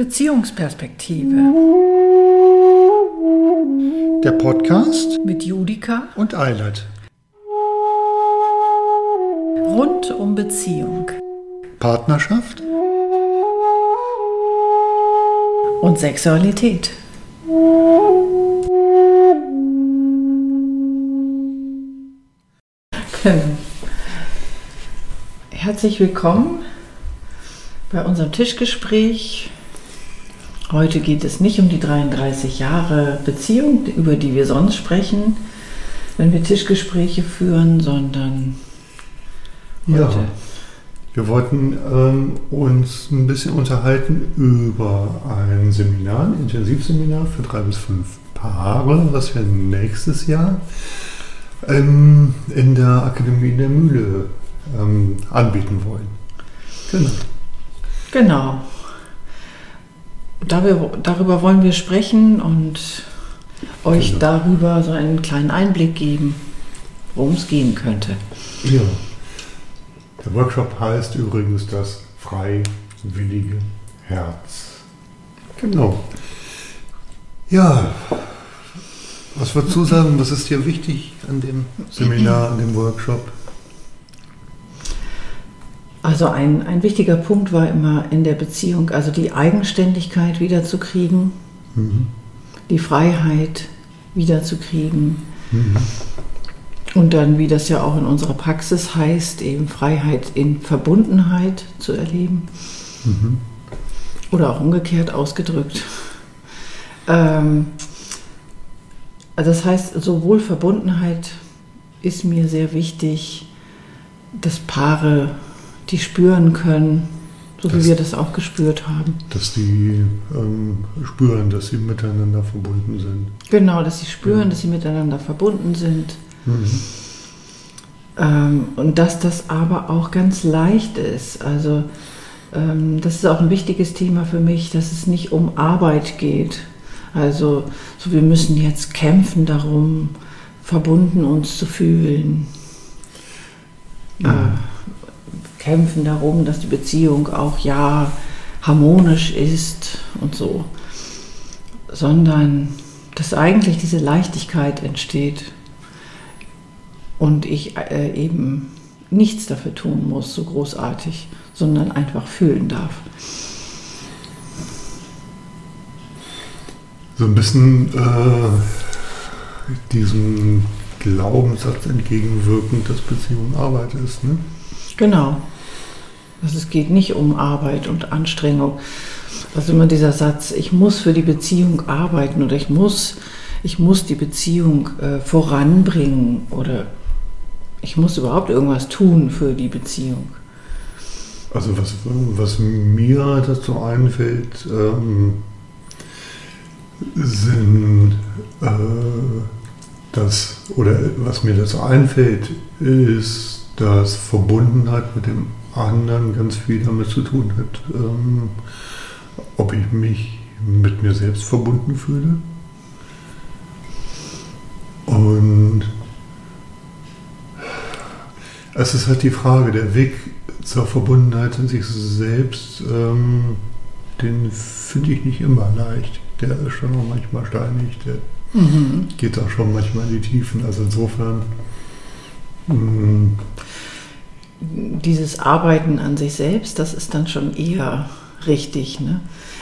Beziehungsperspektive. Der Podcast mit Judika und Eilert. Rund um Beziehung. Partnerschaft und Sexualität. Herzlich willkommen bei unserem Tischgespräch. Heute geht es nicht um die 33 Jahre Beziehung, über die wir sonst sprechen, wenn wir Tischgespräche führen, sondern heute. Ja, wir wollten ähm, uns ein bisschen unterhalten über ein Seminar, ein Intensivseminar für drei bis fünf Paare, was wir nächstes Jahr ähm, in der Akademie der Mühle ähm, anbieten wollen. Genau. Genau. Darüber wollen wir sprechen und euch genau. darüber so einen kleinen Einblick geben, worum es gehen könnte. Ja. Der Workshop heißt übrigens das freiwillige Herz. Genau. Ja, was würdest du sagen, was ist dir wichtig an dem Seminar, an dem Workshop? Also ein, ein wichtiger Punkt war immer in der Beziehung, also die Eigenständigkeit wiederzukriegen, mhm. die Freiheit wiederzukriegen. Mhm. Und dann, wie das ja auch in unserer Praxis heißt, eben Freiheit in Verbundenheit zu erleben. Mhm. Oder auch umgekehrt ausgedrückt. Ähm, also das heißt, sowohl Verbundenheit ist mir sehr wichtig, dass Paare die spüren können, so dass, wie wir das auch gespürt haben. Dass die ähm, spüren, dass sie miteinander verbunden sind. Genau, dass sie spüren, ja. dass sie miteinander verbunden sind. Mhm. Ähm, und dass das aber auch ganz leicht ist. Also ähm, das ist auch ein wichtiges Thema für mich, dass es nicht um Arbeit geht. Also so wir müssen jetzt kämpfen darum, verbunden uns zu fühlen. Mhm. Kämpfen darum, dass die Beziehung auch ja harmonisch ist und so, sondern dass eigentlich diese Leichtigkeit entsteht und ich äh, eben nichts dafür tun muss, so großartig, sondern einfach fühlen darf. So ein bisschen äh, diesem Glaubenssatz entgegenwirkend, dass Beziehung Arbeit ist, ne? Genau. Also es geht nicht um Arbeit und Anstrengung. Also immer dieser Satz, ich muss für die Beziehung arbeiten oder ich muss, ich muss die Beziehung äh, voranbringen oder ich muss überhaupt irgendwas tun für die Beziehung. Also was, was mir dazu einfällt, ähm, sind äh, das, oder was mir dazu einfällt, ist dass Verbundenheit mit dem anderen ganz viel damit zu tun hat, ähm, ob ich mich mit mir selbst verbunden fühle. Und es ist halt die Frage, der Weg zur Verbundenheit in sich selbst, ähm, den finde ich nicht immer leicht. Der ist schon auch manchmal steinig, der mhm. geht auch schon manchmal in die Tiefen. Also insofern. Mh, mm, dieses Arbeiten an sich selbst, das ist dann schon eher richtig. Ne?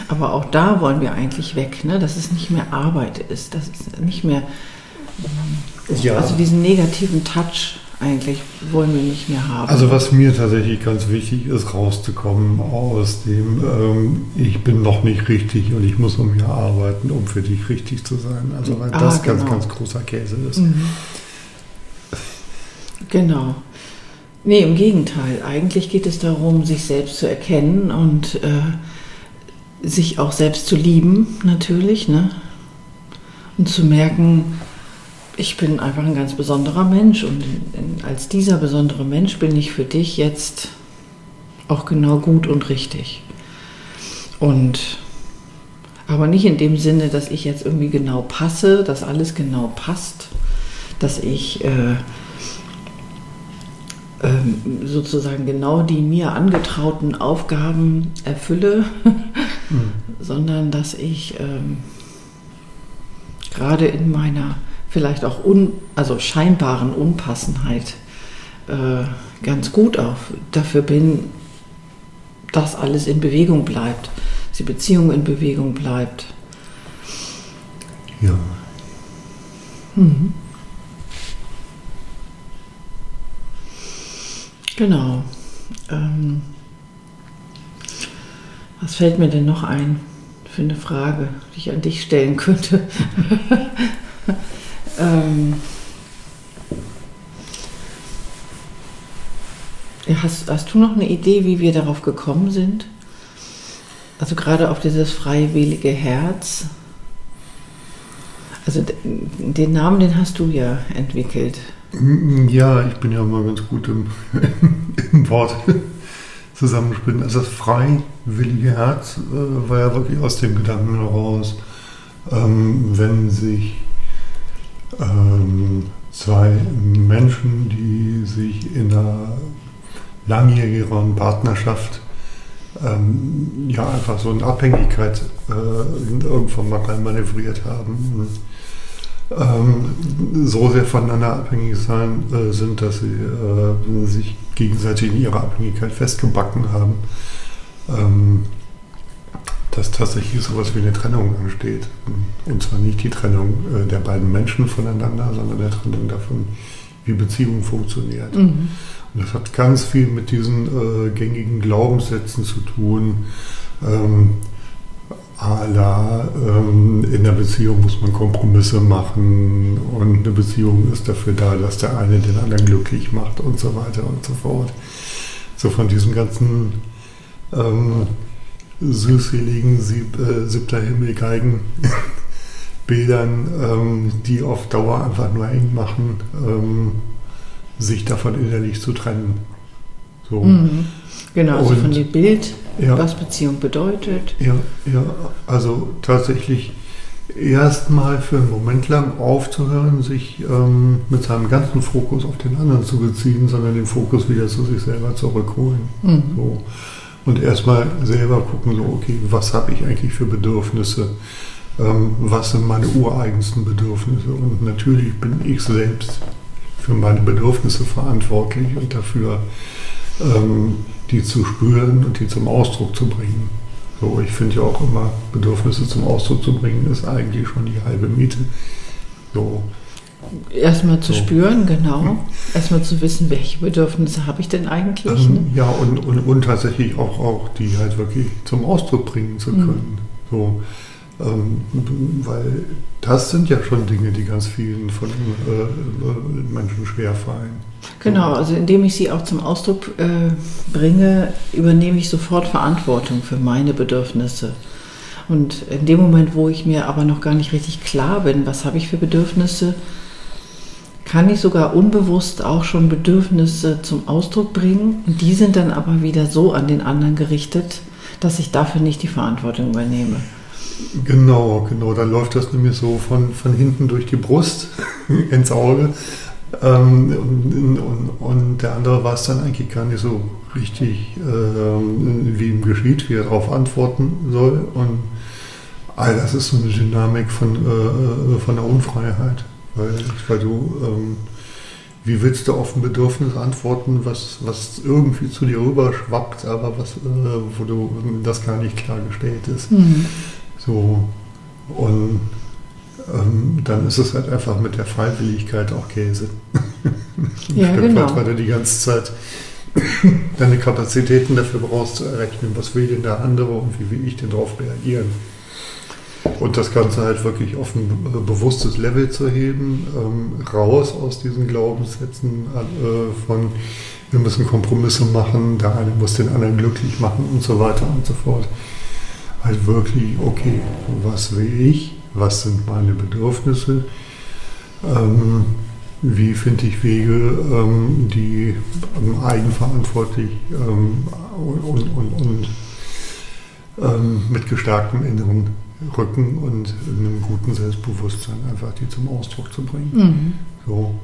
Aber auch da wollen wir eigentlich weg, ne? dass es nicht mehr Arbeit ist, dass es nicht mehr, ja. also diesen negativen Touch eigentlich wollen wir nicht mehr haben. Also was mir tatsächlich ganz wichtig ist, rauszukommen aus dem, ähm, ich bin noch nicht richtig und ich muss um mich arbeiten, um für dich richtig zu sein. Also weil ah, das genau. ganz, ganz großer Käse ist. Mhm. Genau. Nee, im Gegenteil. Eigentlich geht es darum, sich selbst zu erkennen und äh, sich auch selbst zu lieben, natürlich. Ne? Und zu merken, ich bin einfach ein ganz besonderer Mensch und in, in, als dieser besondere Mensch bin ich für dich jetzt auch genau gut und richtig. Und aber nicht in dem Sinne, dass ich jetzt irgendwie genau passe, dass alles genau passt, dass ich äh, sozusagen genau die mir angetrauten Aufgaben erfülle, mhm. sondern dass ich ähm, gerade in meiner vielleicht auch un, also scheinbaren Unpassenheit äh, ganz gut auch dafür bin, dass alles in Bewegung bleibt, die Beziehung in Bewegung bleibt. Ja. Mhm. Genau. Ähm, was fällt mir denn noch ein für eine Frage, die ich an dich stellen könnte? ähm, hast, hast du noch eine Idee, wie wir darauf gekommen sind? Also gerade auf dieses freiwillige Herz. Also den Namen, den hast du ja entwickelt. Ja, ich bin ja mal ganz gut im, im Wort zusammenspinnen. Also das freiwillige Herz äh, war ja wirklich aus dem Gedanken heraus, ähm, wenn sich ähm, zwei Menschen, die sich in einer langjährigeren Partnerschaft ähm, ja einfach so eine Abhängigkeit äh, irgendwann mal manövriert haben. Ähm, so sehr voneinander abhängig sein, äh, sind, dass sie äh, sich gegenseitig in ihrer Abhängigkeit festgebacken haben, ähm, dass tatsächlich sowas wie eine Trennung ansteht. Und zwar nicht die Trennung äh, der beiden Menschen voneinander, sondern der Trennung davon, wie Beziehung funktioniert. Mhm. Und das hat ganz viel mit diesen äh, gängigen Glaubenssätzen zu tun. Ähm, la, ähm, in der Beziehung muss man Kompromisse machen und eine Beziehung ist dafür da, dass der eine den anderen glücklich macht und so weiter und so fort. So von diesem ganzen ähm, süßseligen Sieb, äh, siebter Himmelgeigen Bildern, ähm, die auf Dauer einfach nur eng machen, ähm, sich davon innerlich zu trennen. So. Mhm. Genau, also und, von dem Bild, ja, was Beziehung bedeutet. Ja, ja, also tatsächlich erstmal für einen Moment lang aufzuhören, sich ähm, mit seinem ganzen Fokus auf den anderen zu beziehen, sondern den Fokus wieder zu sich selber zurückholen. Mhm. So. Und erstmal selber gucken, so, okay, was habe ich eigentlich für Bedürfnisse? Ähm, was sind meine ureigensten Bedürfnisse? Und natürlich bin ich selbst für meine Bedürfnisse verantwortlich und dafür, ähm, die zu spüren und die zum Ausdruck zu bringen. So, ich finde ja auch immer, Bedürfnisse zum Ausdruck zu bringen, ist eigentlich schon die halbe Miete. So. Erstmal zu so. spüren, genau. Erstmal zu wissen, welche Bedürfnisse habe ich denn eigentlich. Ähm, ne? Ja, und, und, und tatsächlich auch, auch die halt wirklich zum Ausdruck bringen zu mhm. können. Mhm. So. Ähm, weil das sind ja schon Dinge, die ganz vielen von äh, äh, Menschen schwerfallen. Genau, also indem ich sie auch zum Ausdruck äh, bringe, übernehme ich sofort Verantwortung für meine Bedürfnisse. Und in dem Moment, wo ich mir aber noch gar nicht richtig klar bin, was habe ich für Bedürfnisse, kann ich sogar unbewusst auch schon Bedürfnisse zum Ausdruck bringen. Und die sind dann aber wieder so an den anderen gerichtet, dass ich dafür nicht die Verantwortung übernehme. Genau, genau. Dann läuft das nämlich so von, von hinten durch die Brust ins Auge. Ähm, und, und, und, der andere weiß dann eigentlich gar nicht so richtig, ähm, wie ihm geschieht, wie er darauf antworten soll. Und all das ist so eine Dynamik von, äh, von der Unfreiheit. Weil, weil du, ähm, wie willst du auf ein Bedürfnis antworten, was, was irgendwie zu dir rüber schwappt, aber was, äh, wo du das gar nicht klargestellt ist. Mhm. So, und ähm, dann ist es halt einfach mit der Freiwilligkeit auch Käse. ja, genau. Halt, weil du die ganze Zeit deine Kapazitäten dafür brauchst zu errechnen, was will denn der andere und wie will ich denn darauf reagieren. Und das Ganze halt wirklich auf ein bewusstes Level zu heben, ähm, raus aus diesen Glaubenssätzen äh, von wir müssen Kompromisse machen, der eine muss den anderen glücklich machen und so weiter und so fort halt wirklich, okay, was will ich, was sind meine Bedürfnisse, ähm, wie finde ich Wege, ähm, die ähm, eigenverantwortlich ähm, und, und, und ähm, mit gestärktem inneren Rücken und einem guten Selbstbewusstsein einfach die zum Ausdruck zu bringen. Mhm. So.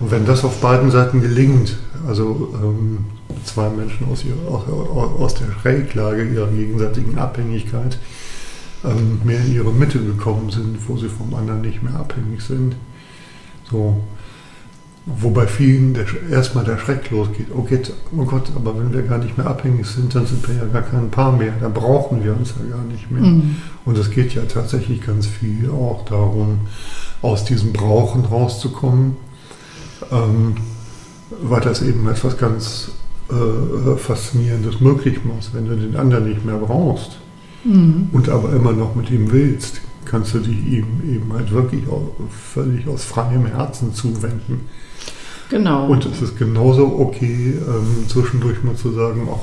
Und wenn das auf beiden Seiten gelingt, also ähm, zwei Menschen aus, ihrer, aus, der Schräglage ihrer gegenseitigen Abhängigkeit ähm, mehr in ihre Mitte gekommen sind, wo sie vom anderen nicht mehr abhängig sind. So. Wobei vielen der, erstmal der Schreck losgeht. Oh, geht, oh Gott, aber wenn wir gar nicht mehr abhängig sind, dann sind wir ja gar kein Paar mehr. Da brauchen wir uns ja gar nicht mehr. Mhm. Und es geht ja tatsächlich ganz viel auch darum, aus diesem Brauchen rauszukommen, ähm, weil das eben etwas ganz äh, Faszinierendes möglich macht, wenn du den anderen nicht mehr brauchst mhm. und aber immer noch mit ihm willst, kannst du dich ihm eben halt wirklich auch völlig aus freiem Herzen zuwenden. Genau. Und es ist genauso okay, ähm, zwischendurch mal zu sagen, ach,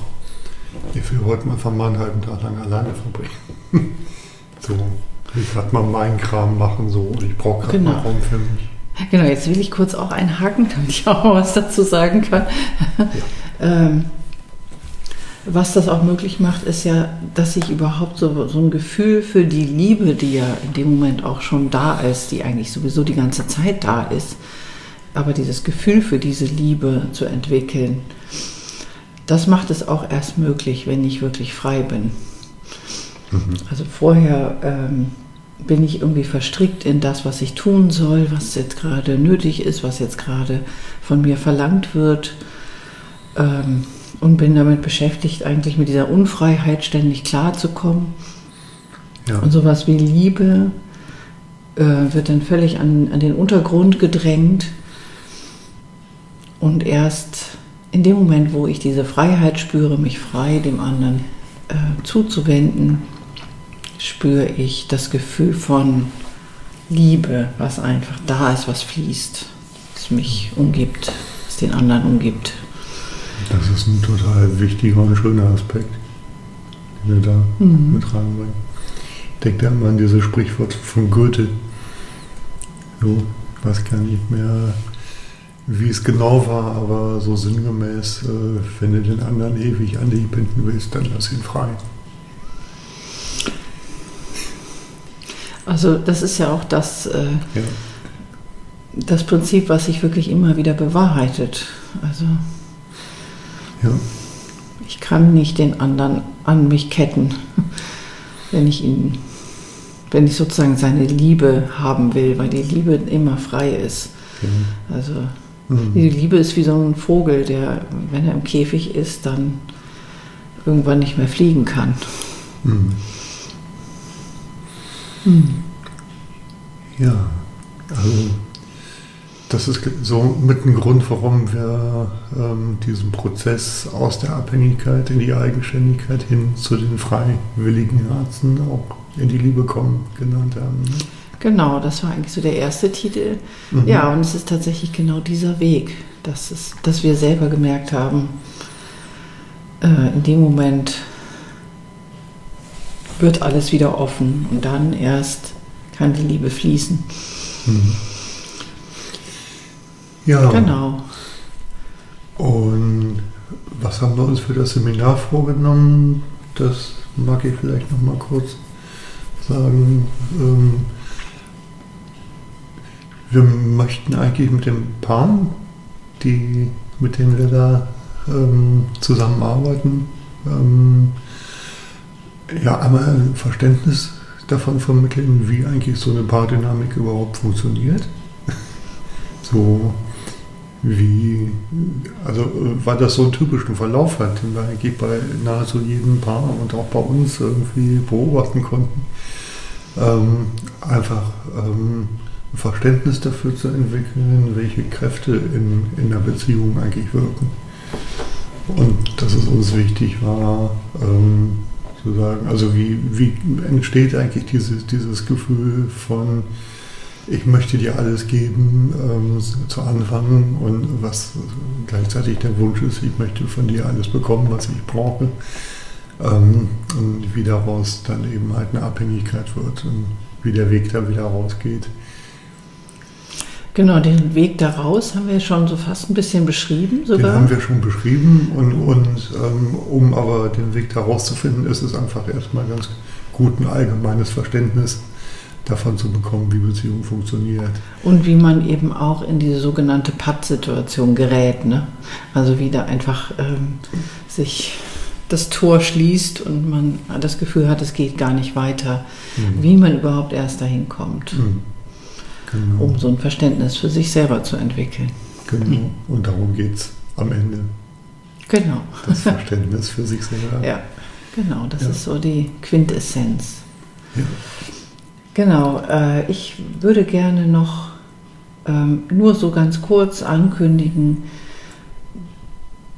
ich will heute mal von meinen halben Tag lang alleine verbringen. so, ich gerade mal meinen Kram machen so und ich brauche gerade genau. mal Raum für mich. Genau, jetzt will ich kurz auch einhaken, damit ich auch was dazu sagen kann. Ja. ähm, was das auch möglich macht, ist ja, dass ich überhaupt so, so ein Gefühl für die Liebe, die ja in dem Moment auch schon da ist, die eigentlich sowieso die ganze Zeit da ist, aber dieses Gefühl für diese Liebe zu entwickeln, das macht es auch erst möglich, wenn ich wirklich frei bin. Mhm. Also vorher ähm, bin ich irgendwie verstrickt in das, was ich tun soll, was jetzt gerade nötig ist, was jetzt gerade von mir verlangt wird. Ähm, und bin damit beschäftigt, eigentlich mit dieser Unfreiheit ständig klarzukommen. Ja. Und sowas wie Liebe äh, wird dann völlig an, an den Untergrund gedrängt. Und erst in dem Moment, wo ich diese Freiheit spüre, mich frei dem anderen äh, zuzuwenden, spüre ich das Gefühl von Liebe, was einfach da ist, was fließt, was mich umgibt, was den anderen umgibt. Das ist ein total wichtiger und schöner Aspekt, den wir da mhm. mit reinbringen. Ich denke da immer an dieses Sprichwort von Goethe. So, ich weiß gar nicht mehr, wie es genau war, aber so sinngemäß, äh, wenn du den anderen ewig an dich binden willst, dann lass ihn frei. Also das ist ja auch das, äh, ja. das Prinzip, was sich wirklich immer wieder bewahrheitet. Also ja. ich kann nicht den anderen an mich ketten, wenn ich ihn, wenn ich sozusagen seine Liebe haben will, weil die Liebe immer frei ist. Ja. Also mhm. die Liebe ist wie so ein Vogel, der, wenn er im Käfig ist, dann irgendwann nicht mehr fliegen kann. Mhm. Mhm. Ja, also das ist so mit ein Grund, warum wir ähm, diesen Prozess aus der Abhängigkeit in die Eigenständigkeit hin zu den freiwilligen Herzen auch in die Liebe kommen genannt haben. Ne? Genau, das war eigentlich so der erste Titel. Mhm. Ja, und es ist tatsächlich genau dieser Weg, dass, es, dass wir selber gemerkt haben, äh, in dem Moment wird alles wieder offen und dann erst kann die Liebe fließen. Mhm. Ja. Genau. Und was haben wir uns für das Seminar vorgenommen? Das mag ich vielleicht noch mal kurz sagen. Ähm, wir möchten eigentlich mit den Paaren, die, mit denen wir da ähm, zusammenarbeiten, ähm, ja, einmal ein Verständnis davon vermitteln, wie eigentlich so eine Paardynamik überhaupt funktioniert. so wie, also weil das so einen typischen Verlauf hat, den wir eigentlich bei nahezu jedem Paar und auch bei uns irgendwie beobachten konnten. Ähm, einfach ähm, ein Verständnis dafür zu entwickeln, welche Kräfte in, in der Beziehung eigentlich wirken. Und dass es uns wichtig war, ähm, zu sagen, also wie, wie entsteht eigentlich dieses, dieses Gefühl von, ich möchte dir alles geben ähm, zu Anfang und was gleichzeitig der Wunsch ist, ich möchte von dir alles bekommen, was ich brauche. Ähm, und wie daraus dann eben halt eine Abhängigkeit wird und wie der Weg da wieder rausgeht. Genau, den Weg daraus haben wir schon so fast ein bisschen beschrieben sogar. Den haben wir schon beschrieben und, und ähm, um aber den Weg daraus zu finden, ist es einfach erstmal ganz gut ein allgemeines Verständnis davon zu bekommen, wie Beziehung funktioniert. Und wie man eben auch in diese sogenannte Patt-Situation gerät. Ne? Also wieder einfach ähm, sich das Tor schließt und man das Gefühl hat, es geht gar nicht weiter, mhm. wie man überhaupt erst dahin kommt, mhm. Genau. um so ein Verständnis für sich selber zu entwickeln. Genau, und darum geht es am Ende. Genau. Das Verständnis für sich selber. Ja, genau, das ja. ist so die Quintessenz. Ja. Genau, äh, ich würde gerne noch ähm, nur so ganz kurz ankündigen,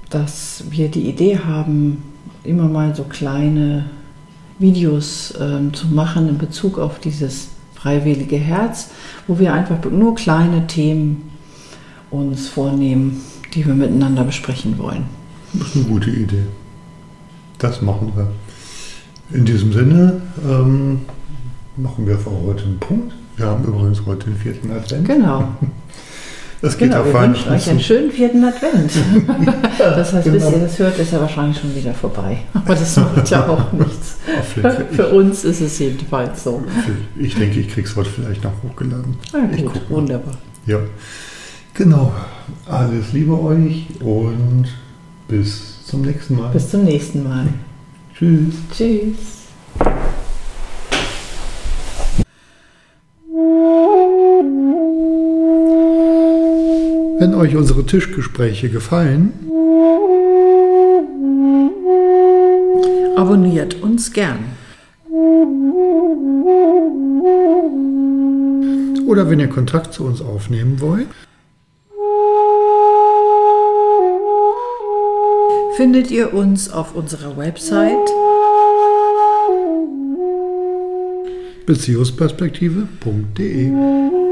dass wir die Idee haben, immer mal so kleine Videos ähm, zu machen in Bezug auf dieses freiwillige Herz, wo wir einfach nur kleine Themen uns vornehmen, die wir miteinander besprechen wollen. Das ist eine gute Idee. Das machen wir. In diesem Sinne, ähm, machen wir für heute einen Punkt. Wir haben übrigens heute den vierten Advent. Genau. Das geht genau, auf wir wünschen euch einen schönen vierten Advent. ja, das heißt, genau. bis ihr das hört, ist er wahrscheinlich schon wieder vorbei. Aber das macht ja auch nichts. Für uns ist es jedenfalls so. Ich denke, ich kriege es heute vielleicht noch hochgeladen. Ja, gut, wunderbar. Ja, genau. Alles Liebe euch und bis zum nächsten Mal. Bis zum nächsten Mal. Tschüss. Tschüss. Wenn euch unsere Tischgespräche gefallen, abonniert uns gern. Oder wenn ihr Kontakt zu uns aufnehmen wollt, findet ihr uns auf unserer Website beziehungsperspektive.de.